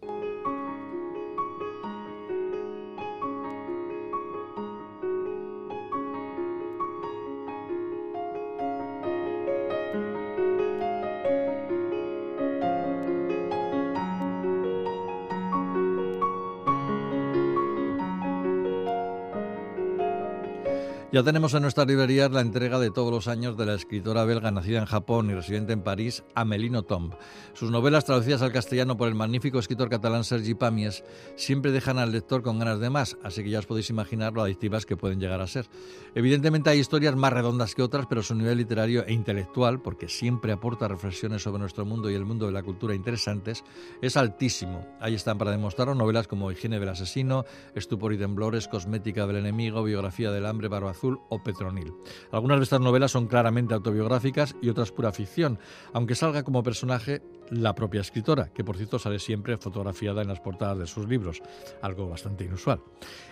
Ya tenemos en nuestras librerías la entrega de todos los años de la escritora belga nacida en Japón y residente en París, Amelino Tomb. Sus novelas, traducidas al castellano por el magnífico escritor catalán Sergi Pamies, siempre dejan al lector con ganas de más, así que ya os podéis imaginar lo adictivas que pueden llegar a ser. Evidentemente hay historias más redondas que otras, pero su nivel literario e intelectual, porque siempre aporta reflexiones sobre nuestro mundo y el mundo de la cultura interesantes, es altísimo. Ahí están para demostrarlo novelas como Higiene del asesino, Estupor y temblores, Cosmética del enemigo, Biografía del hambre, O Petronil. Algunas de estas novelas son claramente autobiográficas y otras pura ficción, aunque salga como personaje la propia escritora, que por cierto sale siempre fotografiada en las portadas de sus libros, algo bastante inusual.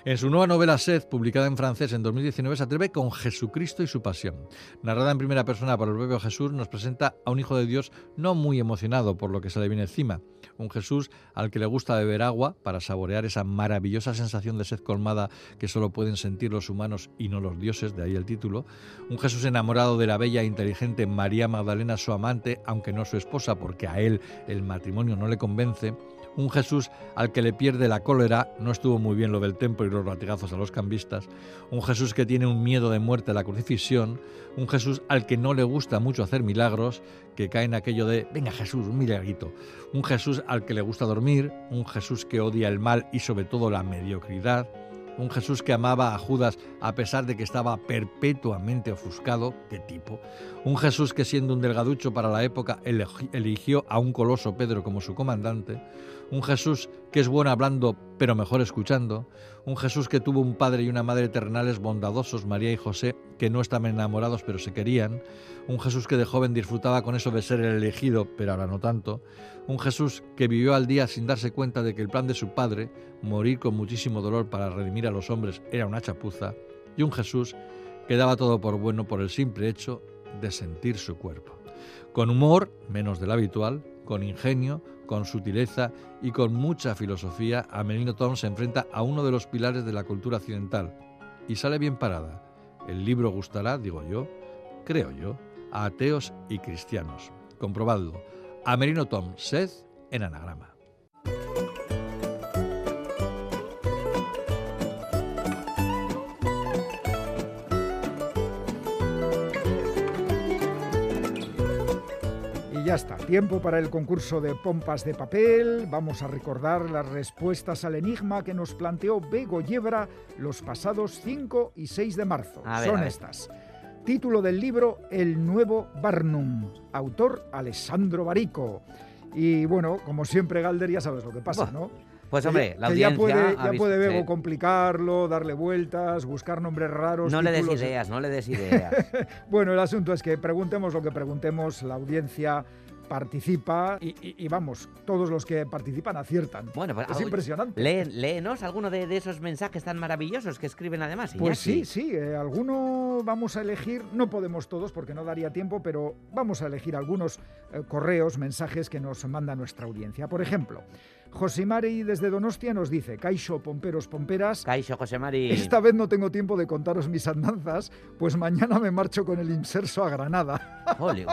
En su nueva novela Sed, publicada en francés en 2019, se atreve con Jesucristo y su pasión. Narrada en primera persona por el propio Jesús, nos presenta a un hijo de Dios no muy emocionado por lo que se le viene encima, un Jesús al que le gusta beber agua para saborear esa maravillosa sensación de sed colmada que solo pueden sentir los humanos y no los dioses, de ahí el título, un Jesús enamorado de la bella e inteligente María Magdalena, su amante, aunque no su esposa, porque a él el matrimonio no le convence, un Jesús al que le pierde la cólera, no estuvo muy bien lo del templo y los latigazos a los cambistas, un Jesús que tiene un miedo de muerte a la crucifixión, un Jesús al que no le gusta mucho hacer milagros, que cae en aquello de, venga Jesús, un milagrito, un Jesús al que le gusta dormir, un Jesús que odia el mal y sobre todo la mediocridad, un Jesús que amaba a Judas a pesar de que estaba perpetuamente ofuscado, qué tipo, un Jesús que siendo un delgaducho para la época eligió a un coloso Pedro como su comandante, un Jesús que es bueno hablando pero mejor escuchando, un Jesús que tuvo un padre y una madre terrenales bondadosos, María y José, que no estaban enamorados pero se querían, un Jesús que de joven disfrutaba con eso de ser el elegido, pero ahora no tanto, un Jesús que vivió al día sin darse cuenta de que el plan de su padre, morir con muchísimo dolor para redimir a los hombres, era una chapuza, y un Jesús que daba todo por bueno por el simple hecho de sentir su cuerpo. Con humor, menos del habitual, con ingenio, con sutileza y con mucha filosofía, Amelino Tom se enfrenta a uno de los pilares de la cultura occidental y sale bien parada. El libro gustará, digo yo, creo yo, a ateos y cristianos. Comprobadlo. Amelino Tom, sed en anagrama. Ya está, tiempo para el concurso de pompas de papel. Vamos a recordar las respuestas al enigma que nos planteó Bego Yebra los pasados 5 y 6 de marzo. Son estas. Título del libro El nuevo Barnum, autor Alessandro Barico. Y bueno, como siempre, Galder, ya sabes lo que pasa, ¿no? Pues hombre, la audiencia ya puede, ya puede Bego complicarlo, darle vueltas, buscar nombres raros. No le des ideas, no le des (laughs) ideas. (laughs) bueno, el asunto es que preguntemos lo que preguntemos, la audiencia participa y, vamos, todos los que participan aciertan. Bueno, pues, es impresionante. léenos alguno de, esos mensajes tan maravillosos que escriben además. Pues sí, sí, eh, alguno vamos a elegir, no podemos todos porque no daría tiempo, pero vamos a elegir algunos eh, correos, mensajes que nos manda nuestra audiencia. Por ejemplo, Josimari desde Donostia nos dice, Caixo, pomperos, pomperas. Caixo, Josemari. Esta vez no tengo tiempo de contaros mis andanzas, pues mañana me marcho con el inserso a Granada.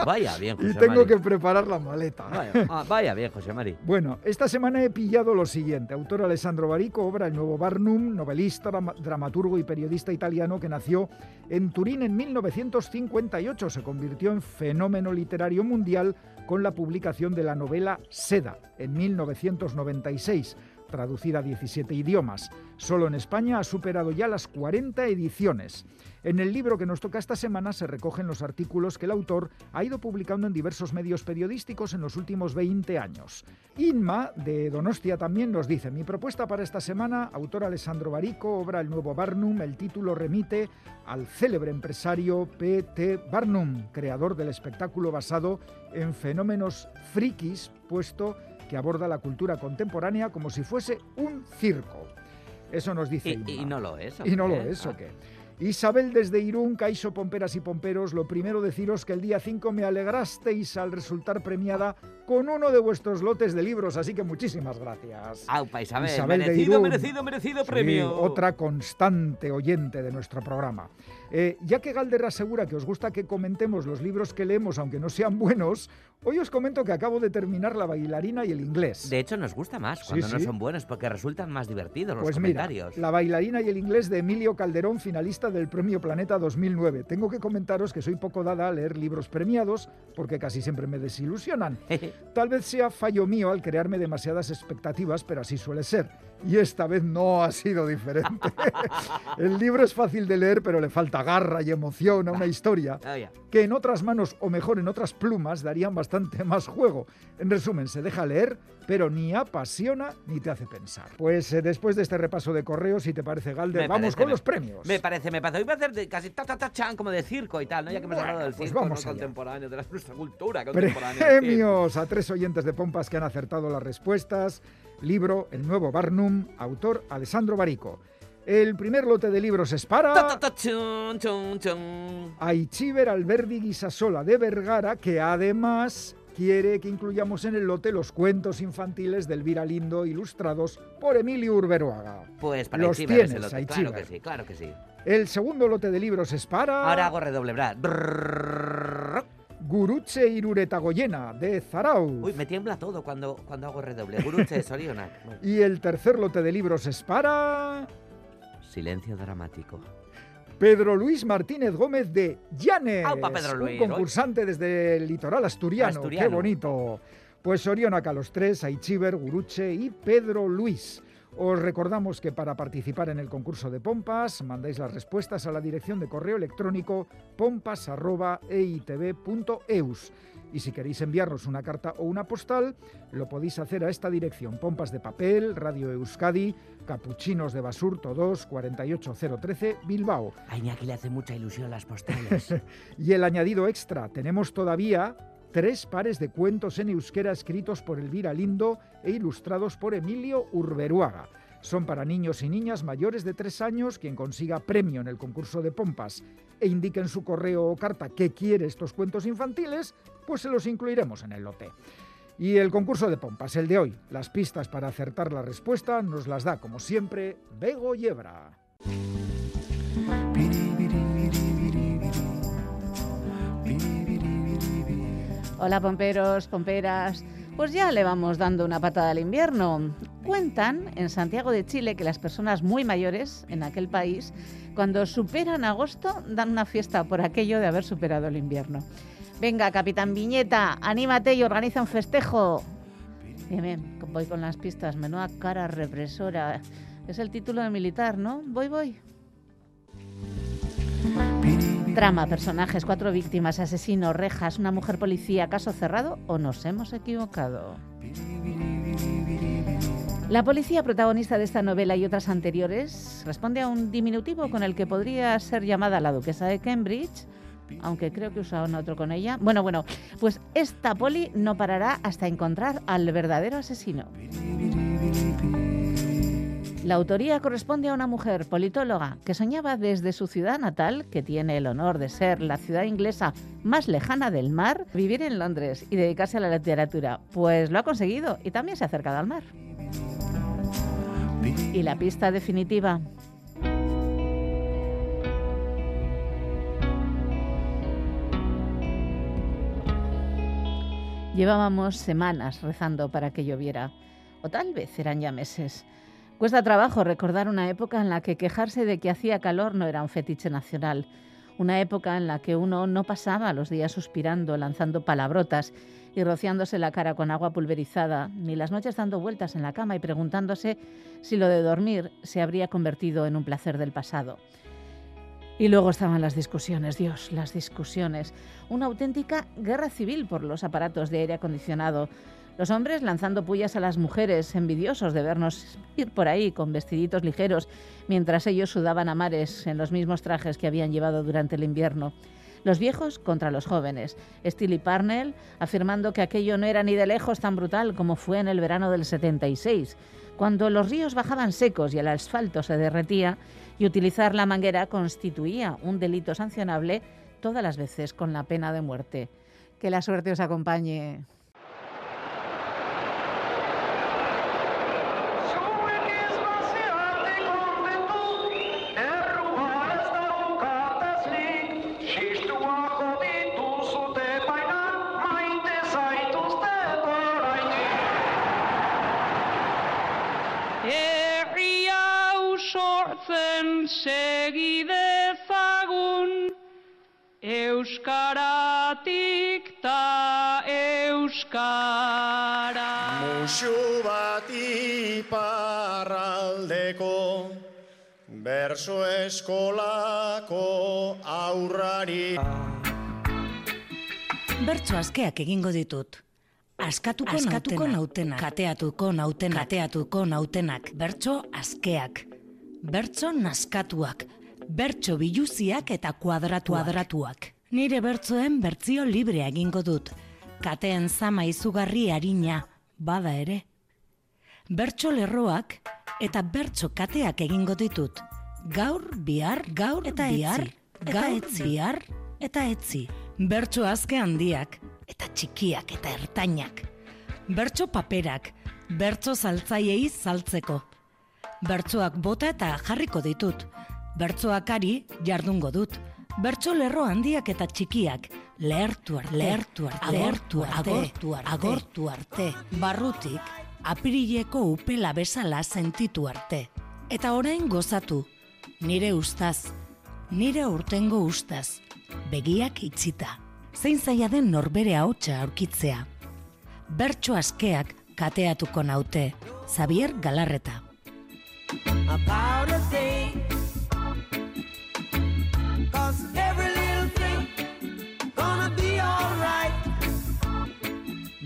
vaya bien, (laughs) Y tengo que preparar la maleta. Ah, vaya, bien, José Mari. Bueno, esta semana he pillado lo siguiente. Autor Alessandro Barico, obra El Nuevo Barnum, novelista, dramaturgo y periodista italiano que nació en Turín en 1958. Se convirtió en fenómeno literario mundial con la publicación de la novela Seda en 1996 traducida a 17 idiomas. Solo en España ha superado ya las 40 ediciones. En el libro que nos toca esta semana se recogen los artículos que el autor ha ido publicando en diversos medios periodísticos en los últimos 20 años. Inma, de Donostia, también nos dice, mi propuesta para esta semana, autor Alessandro Barico, obra El Nuevo Barnum, el título remite al célebre empresario P.T. Barnum, creador del espectáculo basado en fenómenos frikis, puesto que aborda la cultura contemporánea como si fuese un circo. Eso nos dice. Y, y no lo es. Y no lo es, ¿o qué? Isabel desde Irún, Caixo Pomperas y Pomperos, lo primero deciros que el día 5 me alegrasteis al resultar premiada con uno de vuestros lotes de libros, así que muchísimas gracias. Aupa, Isabel, Isabel merecido, merecido, merecido premio. otra constante oyente de nuestro programa. Eh, ya que Galder asegura que os gusta que comentemos los libros que leemos, aunque no sean buenos, hoy os comento que acabo de terminar La bailarina y el inglés. De hecho, nos gusta más cuando no son buenos porque resultan más divertidos los pues comentarios. la bailarina y el inglés de Emilio Calderón, finalista del Premio Planeta 2009. Tengo que comentaros que soy poco dada a leer libros premiados porque casi siempre me desilusionan. (laughs) Tal vez sea fallo mío al crearme demasiadas expectativas, pero así suele ser. Y esta vez no ha sido diferente. (laughs) el libro es fácil de leer, pero le falta garra y emoción a una historia ah, que en otras manos, o mejor en otras plumas, darían bastante más juego. En resumen, se deja leer, pero ni apasiona ni te hace pensar. Pues eh, después de este repaso de correos, si te parece, Galder, vamos con los premios. Me parece, me parece. Hoy voy a hacer de, casi ta, ta, ta, chan, como de circo y tal, ¿no? Ya que hemos hablado del pues circo contemporáneo, de la, nuestra cultura contemporánea. Premios a tres oyentes de Pompas que han acertado las respuestas. Libro El Nuevo Barnum, autor Alessandro Barico. El primer lote de libros es para... Aichiver Alberdi Guisasola de Vergara, que además quiere que incluyamos en el lote los cuentos infantiles del Elvira Lindo ilustrados por Emilio Urberuaga. Pues para los tienes, el lote. claro que sí, claro que sí. El segundo lote de libros es para... Ahora hago redoble, Guruche Iruretagoyena, de Zarau. Uy, me tiembla todo cuando, cuando hago redoble. Guruche Sorionak. (laughs) y el tercer lote de libros es para... Silencio dramático. Pedro Luis Martínez Gómez de Llanes. Pedro Luis, un concursante desde el litoral asturiano. Qué bonito. Pues Sorionak a los tres, Aichiver, Guruche y Pedro Luis. Os recordamos que para participar en el concurso de pompas mandáis las respuestas a la dirección de correo electrónico pompas.eitv.eus. Y si queréis enviarnos una carta o una postal, lo podéis hacer a esta dirección: Pompas de Papel, Radio Euskadi, Capuchinos de Basurto 2, 48013, Bilbao. A Iñaki le hace mucha ilusión las postales. (laughs) y el añadido extra: tenemos todavía tres pares de cuentos en euskera escritos por Elvira Lindo e ilustrados por Emilio Urberuaga. Son para niños y niñas mayores de tres años quien consiga premio en el concurso de pompas e indique en su correo o carta que quiere estos cuentos infantiles, pues se los incluiremos en el lote. Y el concurso de pompas, el de hoy, las pistas para acertar la respuesta nos las da, como siempre, Bego Yebra. Hola pomperos, pomperas. Pues ya le vamos dando una patada al invierno. Cuentan en Santiago de Chile que las personas muy mayores en aquel país, cuando superan agosto, dan una fiesta por aquello de haber superado el invierno. Venga, capitán Viñeta, anímate y organiza un festejo. Bien, bien, voy con las pistas. Menuda cara represora. Es el título de militar, ¿no? Voy, voy. Trama, personajes, cuatro víctimas, asesino, rejas, una mujer policía, caso cerrado o nos hemos equivocado. La policía protagonista de esta novela y otras anteriores responde a un diminutivo con el que podría ser llamada la duquesa de Cambridge, aunque creo que usaron otro con ella. Bueno, bueno, pues esta poli no parará hasta encontrar al verdadero asesino. La autoría corresponde a una mujer politóloga que soñaba desde su ciudad natal, que tiene el honor de ser la ciudad inglesa más lejana del mar, vivir en Londres y dedicarse a la literatura. Pues lo ha conseguido y también se ha acercado al mar. Y la pista definitiva. Llevábamos semanas rezando para que lloviera, o tal vez eran ya meses. Cuesta trabajo recordar una época en la que quejarse de que hacía calor no era un fetiche nacional, una época en la que uno no pasaba los días suspirando, lanzando palabrotas y rociándose la cara con agua pulverizada, ni las noches dando vueltas en la cama y preguntándose si lo de dormir se habría convertido en un placer del pasado. Y luego estaban las discusiones, Dios, las discusiones. Una auténtica guerra civil por los aparatos de aire acondicionado, los hombres lanzando pullas a las mujeres, envidiosos de vernos ir por ahí con vestiditos ligeros, mientras ellos sudaban a mares en los mismos trajes que habían llevado durante el invierno. Los viejos contra los jóvenes. Steele y Parnell afirmando que aquello no era ni de lejos tan brutal como fue en el verano del 76, cuando los ríos bajaban secos y el asfalto se derretía y utilizar la manguera constituía un delito sancionable todas las veces con la pena de muerte. Que la suerte os acompañe. Euskaratik ta Euskara. Musu bat iparraldeko Berso eskolako aurrari. Bertso askeak egingo ditut. Askatuko, Askatuko nautenak, kateatuko nautenak, kateatuko nautenak, bertso askeak, bertso naskatuak, bertso biluziak eta kuadratuak. kuadratuak. Nire bertzoen bertzio libre egingo dut, kateen zama izugarri harina, bada ere. Bertso lerroak eta bertso kateak egingo ditut, gaur, bihar, gaur eta bihar, gaur, bihar eta etzi. Bertso azke handiak, eta txikiak eta ertainak. Bertso paperak, bertso saltzaiei saltzeko. Bertsoak bota eta jarriko ditut. Bertsoak ari jardungo dut. Bertso lerro handiak eta txikiak, lehertu arte, lehertu arte, lehertu arte, agortu arte, agortu arte, barrutik, apirileko upela bezala sentitu arte. Eta orain gozatu, nire ustaz, nire urtengo ustaz, begiak itxita zein zaila den norbere ahotsa aurkitzea. Bertso askeak kateatuko naute, Xavier Galarreta. about a day.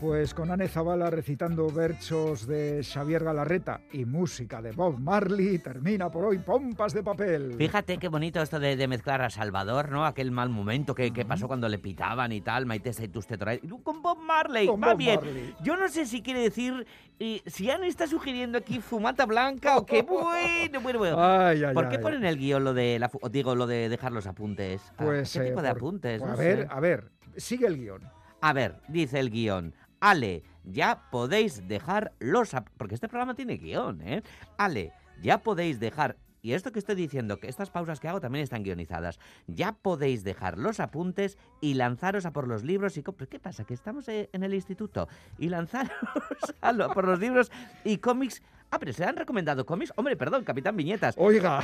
Pues con Ane Zavala recitando versos de Xavier Galarreta y música de Bob Marley, termina por hoy Pompas de Papel. Fíjate qué bonito esto de, de mezclar a Salvador, ¿no? Aquel mal momento que, que pasó cuando le pitaban y tal, Maite Saitus Tetraed, y tú con Bob Marley, Con va Bob bien. Marley. Yo no sé si quiere decir, eh, si Ana está sugiriendo aquí fumata blanca o qué (laughs) bueno, bueno, bueno. Ay, ay, ¿Por qué ponen el guion lo de, la, digo, lo de dejar los apuntes? Ah, Pues, ¿Qué eh, tipo de por- apuntes? pues No a ver, sé. a ver, sigue el guion. A ver, dice el guion. Ale, ya podéis dejar los... Porque este programa tiene guion, ¿eh? Ale, ya podéis dejar... Y esto que estoy diciendo, que estas pausas que hago también están guionizadas. Ya podéis dejar los apuntes y lanzaros a por los libros y... co- ¿Pero ¿Qué pasa? Que estamos eh, en el instituto. Y lanzaros (laughs) a por los libros y cómics... Ah, pero ¿se han recomendado cómics? Hombre, perdón, Capitán Viñetas. Oiga.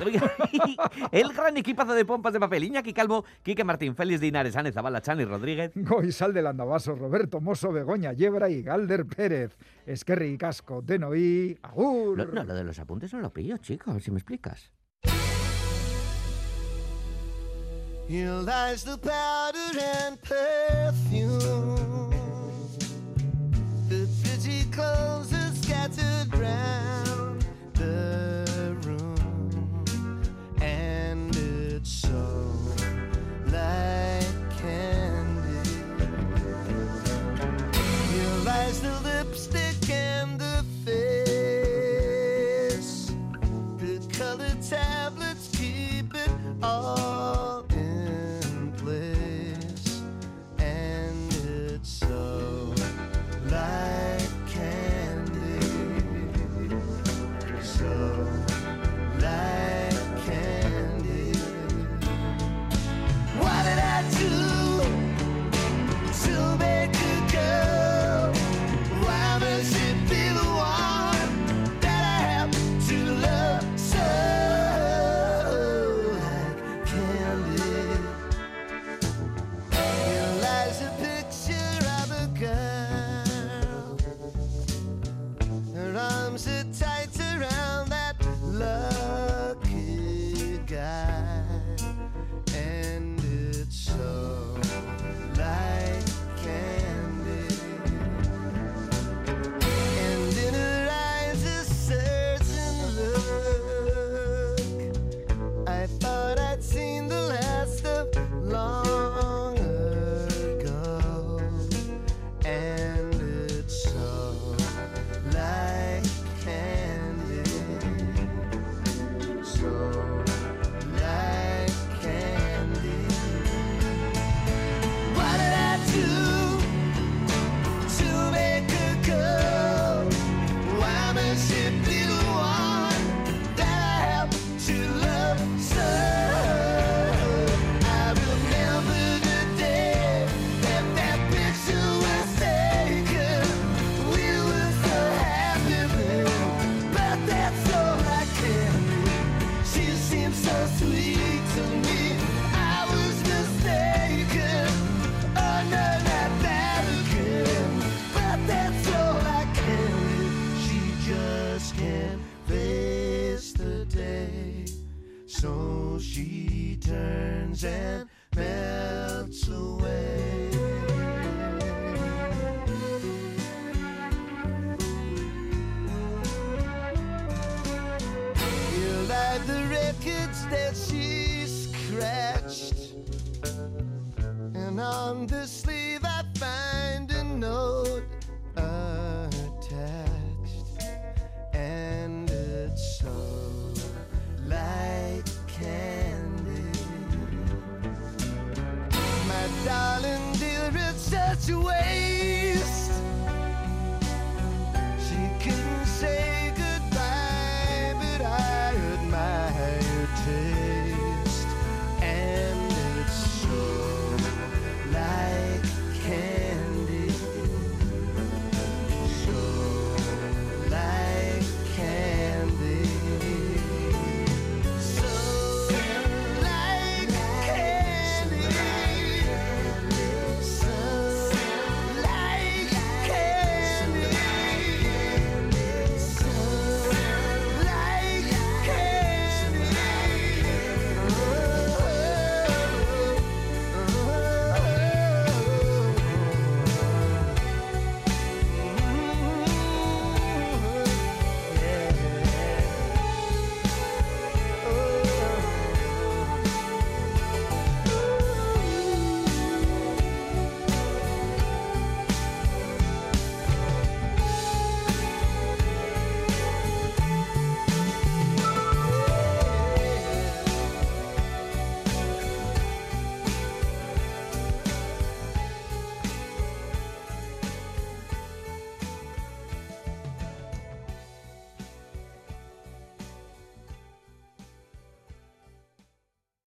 (laughs) el gran equipazo de pompas de papel. Iñaki Calvo, Quique Martín, Félix Dinares, Ane Zabala, Chani Rodríguez. (laughs) Goizal del Andabaso, Roberto Mosso, Begoña Yebra y Galder Pérez. Esquerri y Casco, Denoí, Agur. Lo- no, lo de los apuntes no lo pillo, chico, a ver si me explicas. Here lies the powder and perfume. The pretty clothes are scattered round scratched. And on the